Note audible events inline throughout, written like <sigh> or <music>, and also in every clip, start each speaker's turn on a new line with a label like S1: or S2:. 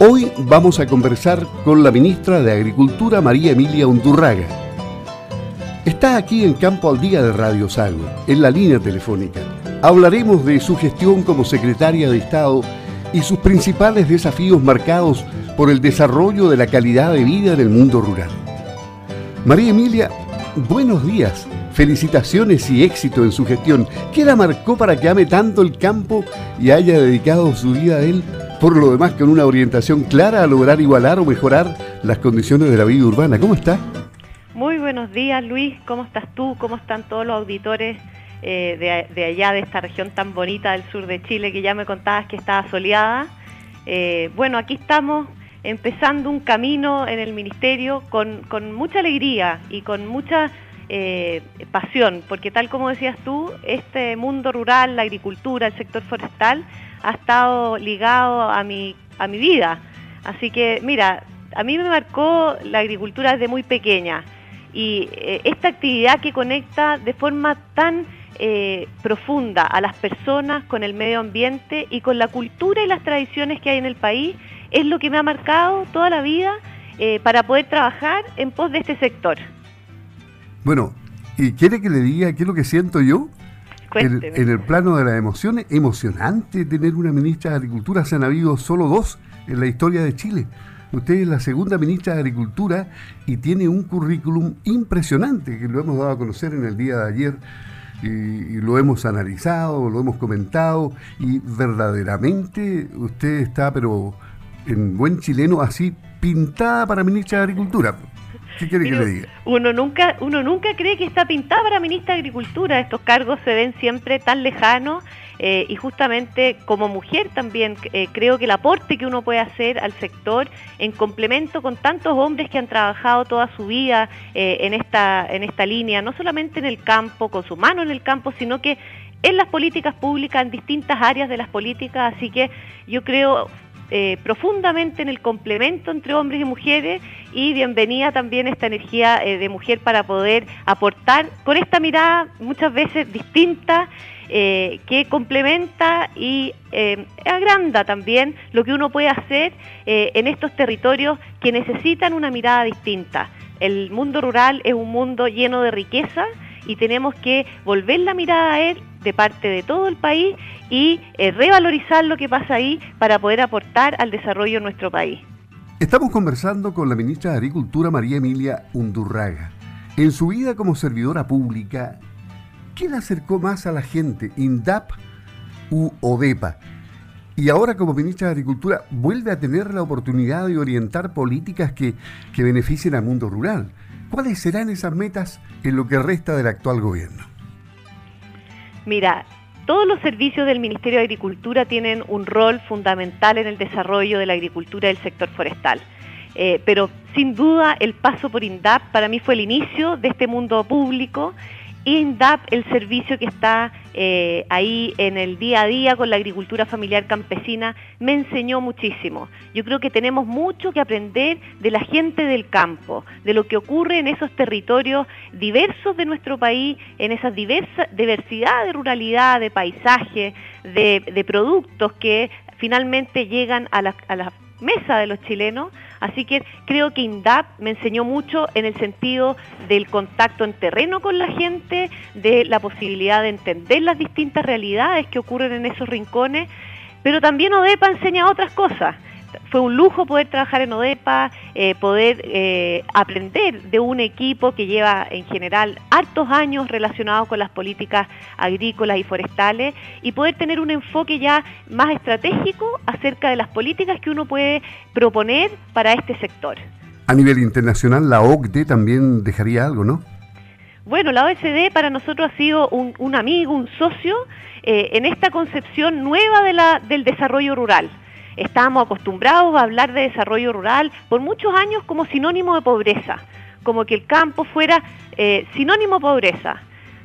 S1: Hoy vamos a conversar con la ministra de Agricultura María Emilia Undurraga. Está aquí en Campo al Día de Radio Sago, en la línea telefónica. Hablaremos de su gestión como secretaria de Estado y sus principales desafíos marcados por el desarrollo de la calidad de vida en el mundo rural. María Emilia, buenos días, felicitaciones y éxito en su gestión. ¿Qué la marcó para que ame tanto el campo y haya dedicado su vida a él? Por lo demás, con una orientación clara a lograr igualar o mejorar las condiciones de la vida urbana. ¿Cómo está?
S2: Muy buenos días, Luis. ¿Cómo estás tú? ¿Cómo están todos los auditores eh, de, allá, de esta región tan bonita del sur de Chile, que ya me contabas que estaba soleada. Eh, bueno, aquí estamos empezando un camino en el ministerio con, mucha alegría y con mucha eh, pasión, porque tal como decías tú, este mundo rural, la agricultura, el sector forestal, ha estado ligado a mi, a mi vida. Así que, mira, a mí me marcó la agricultura desde muy pequeña y esta actividad que conecta de forma tan eh, profunda a las personas con el medio ambiente y con la cultura y las tradiciones que hay en el país es lo que me ha marcado toda la vida eh, para poder trabajar en pos de este sector.
S1: Bueno, ¿y quiere que le diga qué es lo que siento yo? En, en, el plano de las emociones, emocionante tener una ministra de Agricultura, se han habido solo dos en la historia de Chile. Usted es la segunda ministra de Agricultura y tiene un currículum impresionante que lo hemos dado a conocer en el día de ayer y, lo hemos analizado, lo hemos comentado y verdaderamente usted está, pero en buen chileno, así pintada para ministra de Agricultura. ¿Qué quiere que le diga?
S2: Uno nunca, uno nunca cree que está pintada para ministra de Agricultura. Estos cargos se ven siempre tan lejanos eh, y justamente como mujer también eh, creo que el aporte que uno puede hacer al sector en complemento con tantos hombres que han trabajado toda su vida eh, en, esta, en esta línea, no solamente en el campo, con su mano en el campo, sino que en las políticas públicas, en distintas áreas de las políticas, así que yo creo profundamente en el complemento entre hombres y mujeres y bienvenida también esta energía de mujer para poder aportar con esta mirada muchas veces distinta eh, que complementa y eh, agranda también lo que uno puede hacer eh, en estos territorios que necesitan una mirada distinta. El mundo rural es un mundo lleno de riqueza y tenemos que volver la mirada a él de parte de todo el país y revalorizar lo que pasa ahí para poder aportar al desarrollo de nuestro país.
S1: Estamos conversando con la ministra de Agricultura María Emilia Undurraga. En su vida como servidora pública, ¿Qué le acercó más a la gente, INDAP u ODEPA? Y ahora como ministra de Agricultura vuelve a tener la oportunidad de orientar políticas que, que beneficien al mundo rural. ¿Cuáles serán esas metas en lo que resta del actual gobierno?
S2: Mira, todos los servicios del Ministerio de Agricultura tienen un rol fundamental en el desarrollo de la agricultura del sector forestal. Eh, pero sin duda el paso por INDAP para mí fue el inicio de este mundo público INDAP, el servicio que está eh, ahí en el día a día con la agricultura familiar campesina, me enseñó muchísimo. Yo creo que tenemos mucho que aprender de la gente del campo, de lo que ocurre en esos territorios diversos de nuestro país, en esa diversidad de ruralidad, de paisaje, de, productos que finalmente llegan a la, a la mesa de los chilenos Así que creo que INDAP me enseñó mucho en el sentido del contacto en terreno con la gente, de la posibilidad de entender las distintas realidades que ocurren en esos rincones, pero también ODEPA enseña otras cosas fue un lujo poder trabajar en ODEPA, eh, poder eh, aprender de un equipo que lleva en general hartos años relacionados con las políticas agrícolas y forestales y poder tener un enfoque ya más estratégico acerca de las políticas que uno puede proponer para este sector.
S1: A nivel internacional, la OCDE también dejaría algo, ¿no?
S2: Bueno, la OSD para nosotros ha sido un, amigo, un socio eh, en esta concepción nueva de la, del desarrollo rural estábamos acostumbrados a hablar de desarrollo rural por muchos años como sinónimo de pobreza, como que el campo fuera eh, sinónimo de pobreza.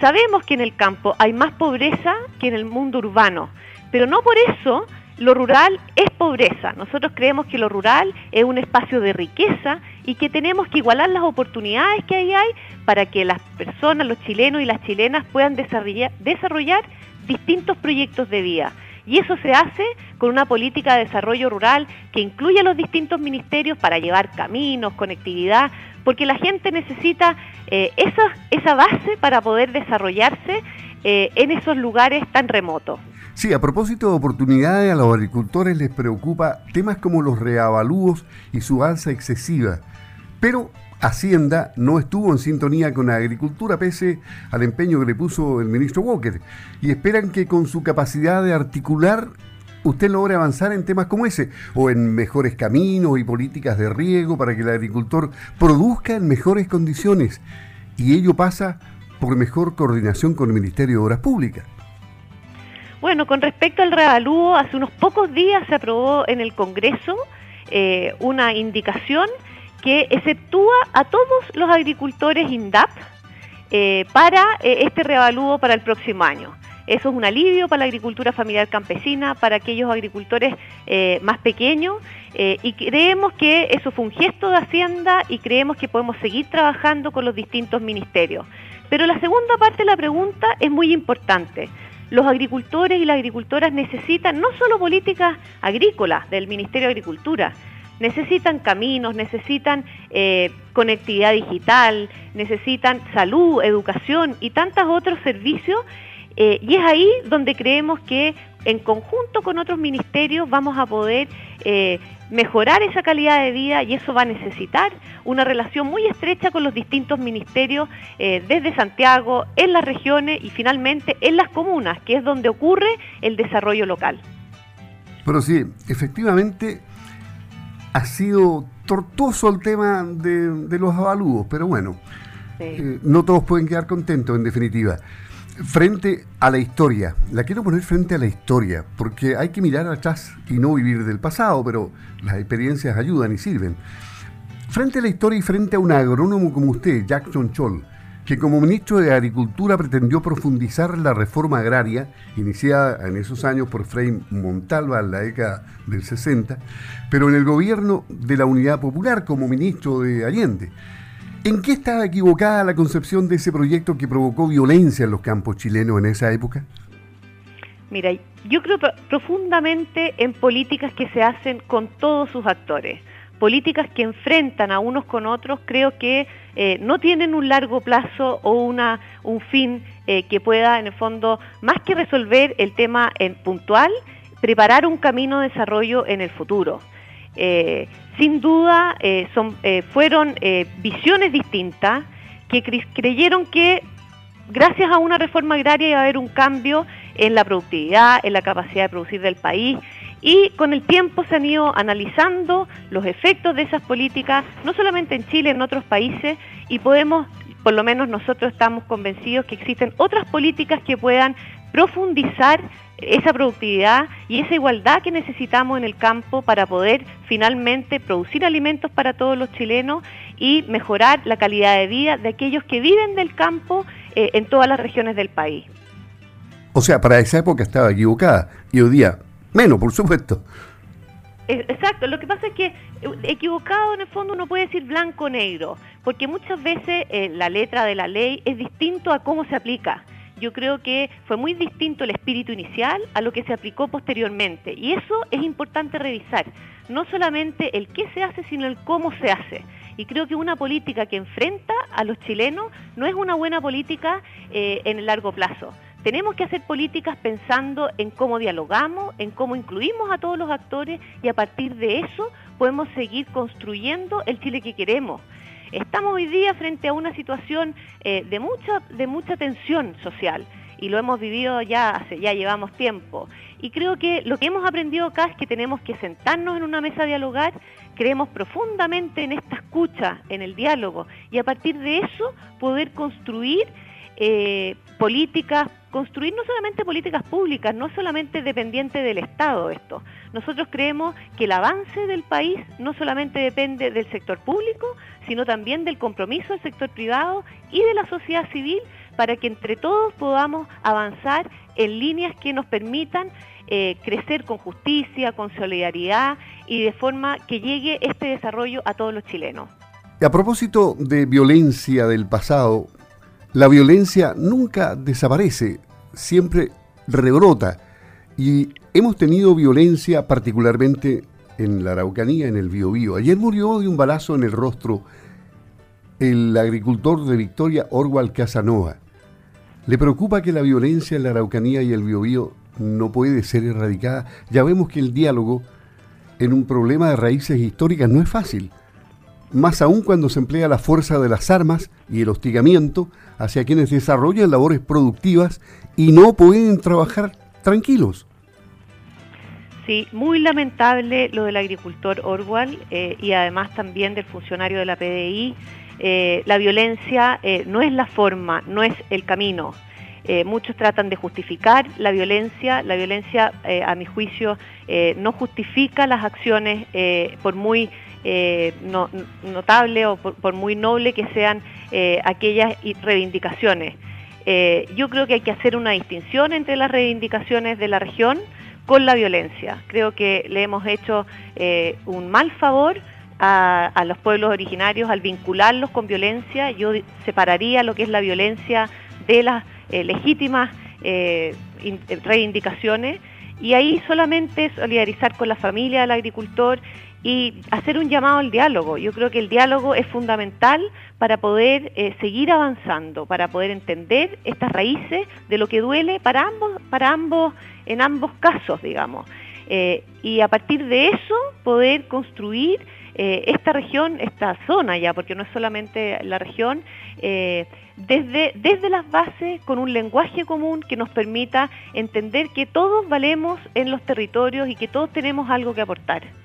S2: Sabemos que en el campo hay más pobreza que en el mundo urbano, pero no por eso lo rural es pobreza. Nosotros creemos que lo rural es un espacio de riqueza y que tenemos que igualar las oportunidades que ahí hay para que las personas, los chilenos y las chilenas puedan desarrollar, desarrollar distintos proyectos de vida. Y eso se hace con una política de desarrollo rural que incluye a los distintos ministerios para llevar caminos, conectividad, porque la gente necesita eh, esa, esa base para poder desarrollarse eh, en esos lugares tan remotos.
S1: Sí, a propósito de oportunidades, a los agricultores les preocupa temas como los reavalúos y su alza excesiva. Pero Hacienda no estuvo en sintonía con la agricultura pese al empeño que le puso el ministro Walker y esperan que con su capacidad de articular usted logre avanzar en temas como ese o en mejores caminos y políticas de riego para que el agricultor produzca en mejores condiciones y ello pasa por mejor coordinación con el Ministerio de Obras Públicas.
S2: Bueno, con respecto al reavalúo, hace unos pocos días se aprobó en el Congreso eh, una indicación que exceptúa a todos los agricultores INDAP eh, para eh, este reavalúo para el próximo año. Eso es un alivio para la agricultura familiar campesina, para aquellos agricultores más pequeños y creemos que eso fue un gesto de Hacienda y creemos que podemos seguir trabajando con los distintos ministerios. Pero la segunda parte de la pregunta es muy importante los agricultores y las agricultoras necesitan no solo políticas agrícolas del Ministerio de Agricultura, necesitan caminos, necesitan eh, conectividad digital, necesitan salud, educación y tantos otros servicios. Eh, y es ahí donde creemos que en conjunto con otros ministerios vamos a poder eh, mejorar esa calidad de vida y eso va a necesitar una relación muy estrecha con los distintos ministerios desde Santiago, en las regiones y finalmente en las comunas, que es donde ocurre el desarrollo local.
S1: Pero sí, efectivamente ha sido tortuoso el tema de, los avalúos, pero bueno, eh, no todos pueden quedar contentos en definitiva frente a la historia. La quiero poner frente a la historia, porque hay que mirar atrás y no vivir del pasado, pero las experiencias ayudan y sirven. Frente a la historia y frente a un agrónomo como usted, Jackson Choll, que como ministro de Agricultura pretendió profundizar la reforma agraria, iniciada en esos años por Frei Montalva en la década del 60, pero en el gobierno de la Unidad Popular como ministro de Allende. ¿En qué estaba equivocada la concepción de ese proyecto que provocó violencia en los campos chilenos en esa época?
S2: Mira, yo creo profundamente en políticas que se hacen con todos sus actores. Políticas que enfrentan a unos con otros, creo que eh, no tienen un largo plazo o una, un fin eh, que pueda, en el fondo, más que resolver el tema en puntual, preparar un camino de desarrollo en el futuro. Eh, sin duda eh, eh, fueron visiones distintas que creyeron que gracias a una reforma agraria iba a haber un cambio en la productividad, en la capacidad de producir del país y con el tiempo se han ido analizando los efectos de esas políticas, no solamente en Chile, en otros países, y podemos, por lo menos nosotros estamos convencidos que existen otras políticas que puedan profundizar esa productividad y esa igualdad que necesitamos en el campo para poder finalmente producir alimentos para todos los chilenos y mejorar la calidad de vida de aquellos que viven del campo eh, en todas las regiones del país.
S1: O sea, para esa época estaba equivocada y hoy día menos, por supuesto.
S2: Exacto, lo que pasa es que eh, equivocado en el fondo uno puede decir blanco o negro, porque muchas veces eh, la letra de la ley es distinto a cómo se aplica yo creo que fue muy distinto el espíritu inicial a lo que se aplicó posteriormente. Y eso es importante revisar. No solamente el qué se hace, sino el cómo se hace. Y creo que una política que enfrenta a los chilenos no es una buena política eh, en el largo plazo. Tenemos que hacer políticas pensando en cómo dialogamos, en cómo incluimos a todos los actores y a partir de eso podemos seguir construyendo el Chile que queremos. Estamos hoy día frente a una situación eh, de, mucha, de mucha tensión social y lo hemos vivido ya hace, ya llevamos tiempo. Y creo que lo que hemos aprendido acá es que tenemos que sentarnos en una mesa a dialogar, creemos profundamente en esta escucha, en el diálogo, y a partir de eso poder construir eh, políticas, construir no solamente políticas públicas, no solamente dependiente del Estado esto. Nosotros creemos que el avance del país no solamente depende del sector público, sino también del compromiso del sector privado y de la sociedad civil para que entre todos podamos avanzar en líneas que nos permitan eh, crecer con justicia, con solidaridad y de forma que llegue este desarrollo a todos los chilenos.
S1: A propósito de violencia del pasado, la violencia nunca desaparece, siempre rebrota y hemos tenido violencia particularmente en la Araucanía, en el Biobío. Ayer murió de un balazo en el rostro el agricultor de Victoria, Orwal Casanova. ¿Le preocupa que la violencia en la Araucanía y el Biobío no puede ser erradicada? Ya vemos que el diálogo en un problema de raíces históricas no es fácil, más aún cuando se emplea la fuerza de las armas y el hostigamiento hacia quienes desarrollan labores productivas y no pueden trabajar tranquilos.
S2: Sí, muy lamentable lo del agricultor Orwell eh, y además también del funcionario de la PDI eh, la violencia eh, no es la forma, no es el camino. Muchos tratan de justificar la violencia. La violencia, a mi juicio, no justifica las acciones por muy notable o por, muy noble que sean aquellas reivindicaciones. yo creo que hay que hacer una distinción entre las reivindicaciones de la región con la violencia. Creo que le hemos hecho un mal favor a, los pueblos originarios al vincularlos con violencia. Yo separaría lo que es la violencia de las eh, legítimas eh, eh, reivindicaciones y ahí solamente solidarizar con la familia del agricultor y hacer un llamado al diálogo. Yo creo que el diálogo es fundamental para poder seguir avanzando, para poder entender estas raíces de lo que duele para ambos, para ambos, en ambos casos, digamos. y a partir de eso poder construir eh, esta región, esta zona ya, porque no es solamente la región, eh, desde, desde las bases con un lenguaje común que nos permita entender que todos valemos en los territorios y que todos tenemos algo que aportar.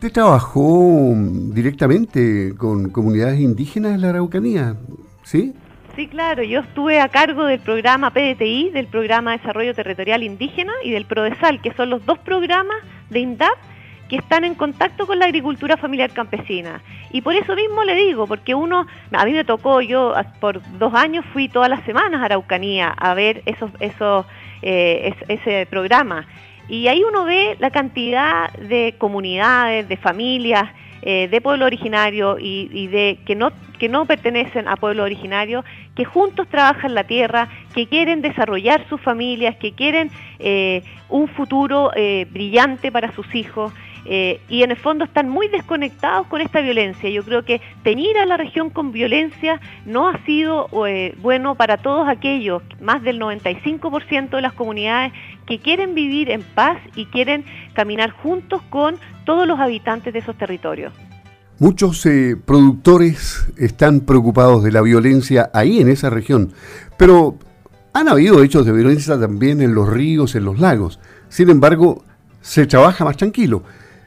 S1: ¿Usted trabajó directamente con comunidades indígenas en la Araucanía? ¿Sí?
S2: Sí, claro, yo estuve a cargo del programa PDTI, del programa de Desarrollo Territorial Indígena y del PRODESAL, que son los dos programas de INDAP que están en contacto con la agricultura familiar campesina. Y por eso mismo le digo, porque uno, a mí me tocó, yo por dos años fui todas las semanas a Araucanía a ver esos, esos, eh, ese programa. Y ahí uno ve la cantidad de comunidades, de familias, eh, de pueblo originario y, de que no que no pertenecen a pueblo originario, que juntos trabajan la tierra, que quieren desarrollar sus familias, que quieren eh, un futuro brillante para sus hijos eh, y en el fondo están muy desconectados con esta violencia. Yo creo que teñir a la región con violencia no ha sido eh, bueno para todos aquellos, más del 95% de las comunidades que quieren vivir en paz y quieren caminar juntos con todos los habitantes de esos territorios.
S1: Muchos eh, productores están preocupados de la violencia ahí en esa región, pero han habido hechos de violencia también en los ríos, en los lagos. Sin embargo, se trabaja más tranquilo.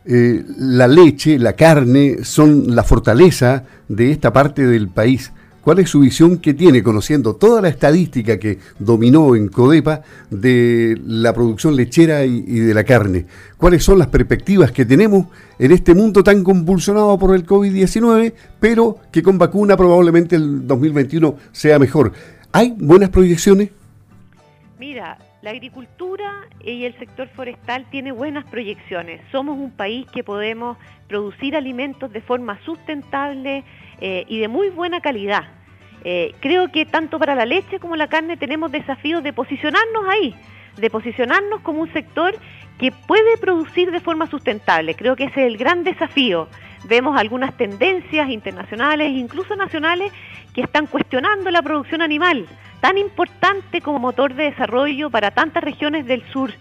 S1: Eh, la leche, la carne, son la fortaleza de esta parte del país. ¿Cuál es su visión que tiene, conociendo toda la estadística que dominó en Codepa de la producción lechera y, de la carne? ¿Cuáles son las perspectivas que tenemos en este mundo tan convulsionado por el COVID-19, pero que con vacuna probablemente el 2021 sea mejor? ¿Hay buenas proyecciones?
S2: Mira, la agricultura y el sector forestal tiene buenas proyecciones. Somos un país que podemos producir alimentos de forma sustentable eh, y de muy buena calidad. Eh, creo que tanto para la leche como la carne tenemos desafíos de posicionarnos ahí, de posicionarnos como un sector que puede producir de forma sustentable. Creo que ese es el gran desafío. Vemos algunas tendencias internacionales, incluso nacionales, que están cuestionando la producción animal tan importante como motor de desarrollo para tantas regiones del sur.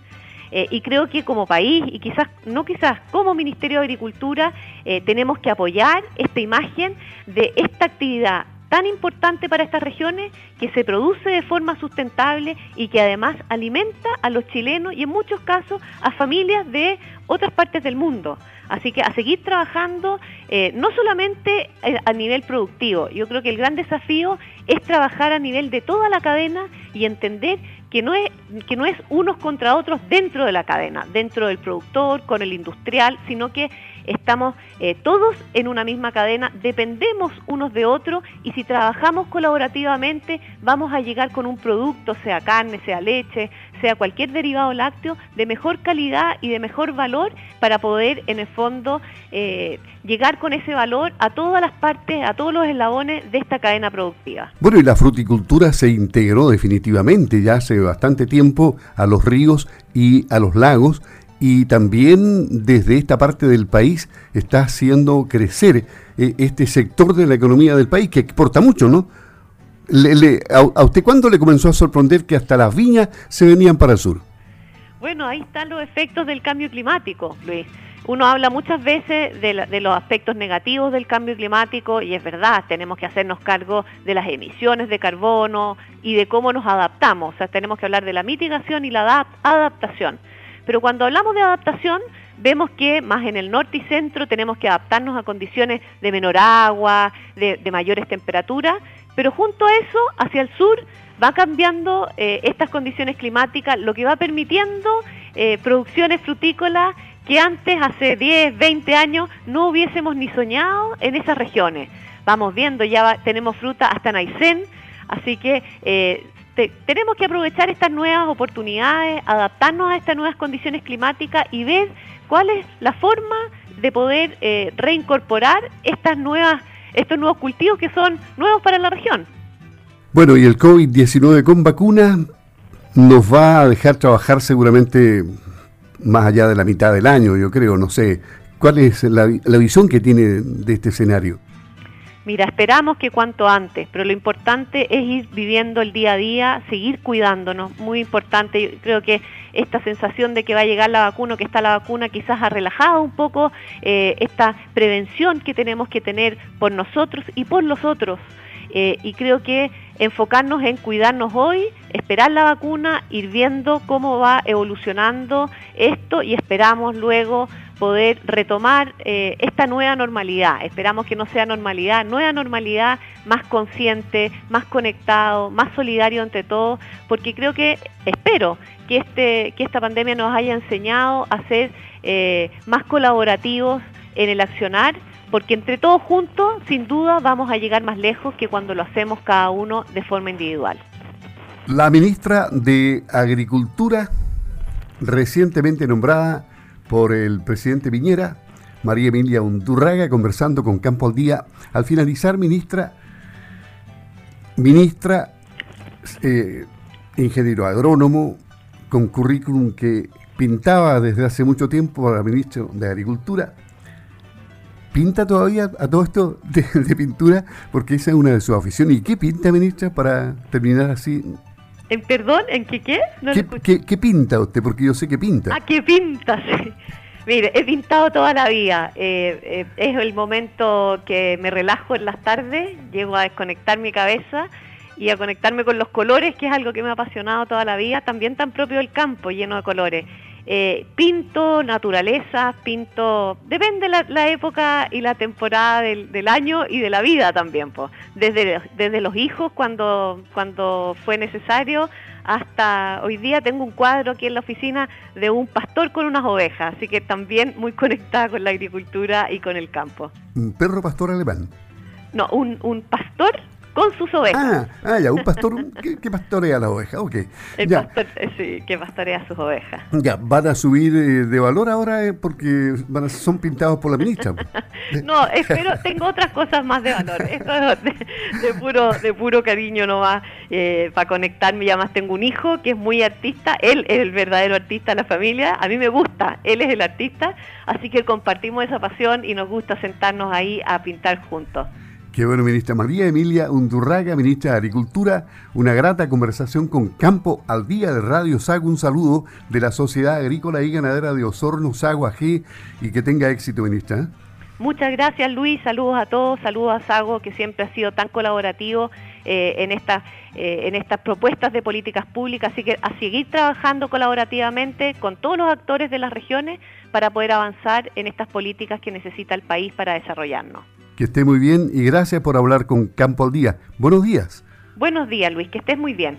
S2: Eh, y creo que como país, y quizás, no quizás, como Ministerio de Agricultura, eh, tenemos que apoyar esta imagen de esta actividad tan importante para estas regiones que se produce de forma sustentable y que además alimenta a los chilenos y en muchos casos a familias de otras partes del mundo. Así que a seguir trabajando eh, no solamente eh, a nivel productivo, yo creo que el gran desafío es trabajar a nivel de toda la cadena y entender que no es, que no es unos contra otros dentro de la cadena, dentro del productor, con el industrial, sino que estamos eh, todos en una misma cadena, dependemos unos de otros y si trabajamos colaborativamente vamos a llegar con un producto, sea carne, sea leche, sea cualquier derivado lácteo, de mejor calidad y de mejor valor para poder en el fondo eh, llegar con ese valor a todas las partes, a todos los eslabones de esta cadena productiva.
S1: Bueno, y la fruticultura se integró definitivamente ya hace bastante tiempo a los ríos y a los lagos y también desde esta parte del país está haciendo crecer eh, este sector de la economía del país que exporta mucho, ¿no? a, usted cuándo le comenzó a sorprender que hasta las viñas se venían para el sur?
S2: Bueno, ahí están los efectos del cambio climático, Luis. Uno habla muchas veces de, los aspectos negativos del cambio climático y es verdad, tenemos que hacernos cargo de las emisiones de carbono y de cómo nos adaptamos. O sea, tenemos que hablar de la mitigación y la adaptación. Pero cuando hablamos de adaptación, vemos que más en el norte y centro tenemos que adaptarnos a condiciones de menor agua, de, mayores temperaturas, pero junto a eso, hacia el sur, va cambiando eh, estas condiciones climáticas, lo que va permitiendo eh, producciones frutícolas que antes, hace 10, 20 años, no hubiésemos ni soñado en esas regiones. Vamos viendo, ya tenemos fruta hasta en Aysén, así que eh, tenemos que aprovechar estas nuevas oportunidades, adaptarnos a estas nuevas condiciones climáticas y ver cuál es la forma de poder eh, reincorporar estas nuevas, estos nuevos cultivos que son nuevos para la región.
S1: Bueno, y el COVID-19 con vacuna nos va a dejar trabajar seguramente más allá de la mitad del año, yo creo, no sé. ¿Cuál es la, la visión que tiene de este escenario?
S2: Mira, esperamos que cuanto antes, pero lo importante es ir viviendo el día a día, seguir cuidándonos, muy importante. Creo que esta sensación de que va a llegar la vacuna, que está la vacuna, quizás ha relajado un poco eh, esta prevención que tenemos que tener por nosotros y por los otros. Eh, y creo que enfocarnos en cuidarnos hoy, esperar la vacuna, ir viendo cómo va evolucionando esto y esperamos luego poder retomar eh, esta nueva normalidad. Esperamos que no sea normalidad, nueva normalidad más consciente, más conectado, más solidario entre todos, porque creo que, espero que, este, que esta pandemia nos haya enseñado a ser eh, más colaborativos en el accionar porque entre todos juntos, sin duda, vamos a llegar más lejos que cuando lo hacemos cada uno de forma individual.
S1: La ministra de Agricultura, recientemente nombrada por el presidente Viñera, María Emilia Undurraga, conversando con Campo al Día. Al finalizar, ministra, ministra, eh, ingeniero agrónomo, con currículum que pintaba desde hace mucho tiempo para ministro de Agricultura, ¿Pinta todavía a todo esto de, pintura? Porque esa es una de sus aficiones. ¿Y qué pinta, ministra, para terminar así?
S2: ¿En perdón? ¿En qué qué?
S1: ¿Qué, pinta usted? Porque yo sé que pinta.
S2: Ah, ¿qué pinta? <laughs> Sí. Mire, he pintado toda la vida. Eh, eh, es el momento que me relajo en las tardes, llego a desconectar mi cabeza y a conectarme con los colores, que es algo que me ha apasionado toda la vida, también tan propio del campo, lleno de colores. Eh, pinto naturaleza, pinto, depende la, la época y la temporada del, del, año y de la vida también, pues. desde, desde los hijos cuando, cuando fue necesario hasta hoy día tengo un cuadro aquí en la oficina de un pastor con unas ovejas, así que también muy conectada con la agricultura y con el campo.
S1: ¿Un perro pastor alemán?
S2: No, un, un pastor con sus ovejas.
S1: Ah, ah ya, un pastor que, pastorea las ovejas, ok.
S2: El pastor, eh, sí, que pastorea sus ovejas.
S1: Ya, ¿van a subir eh, de valor ahora eh, porque van son pintados por la ministra? <laughs>
S2: no, espero, tengo otras cosas más de valor. Esto es de, puro, de puro cariño nomás, para conectarme. Y además tengo un hijo que es muy artista, él es el verdadero artista de la familia, a mí me gusta, él es el artista, así que compartimos esa pasión y nos gusta sentarnos ahí a pintar juntos.
S1: Qué bueno, ministra María Emilia Undurraga, ministra de Agricultura. Una grata conversación con Campo al Día de Radio Sago. Un saludo de la Sociedad Agrícola y Ganadera de Osorno, Sago AG, y que tenga éxito, ministra.
S2: Muchas gracias, Luis. Saludos a todos. Saludos a Sago, que siempre ha sido tan colaborativo eh, en, esta, eh, en estas propuestas de políticas públicas. Así que a seguir trabajando colaborativamente con todos los actores de las regiones para poder avanzar en estas políticas que necesita el país para desarrollarnos.
S1: Que esté muy bien y gracias por hablar con Campo al Día. Buenos días.
S2: Buenos días, Luis, que estés muy bien.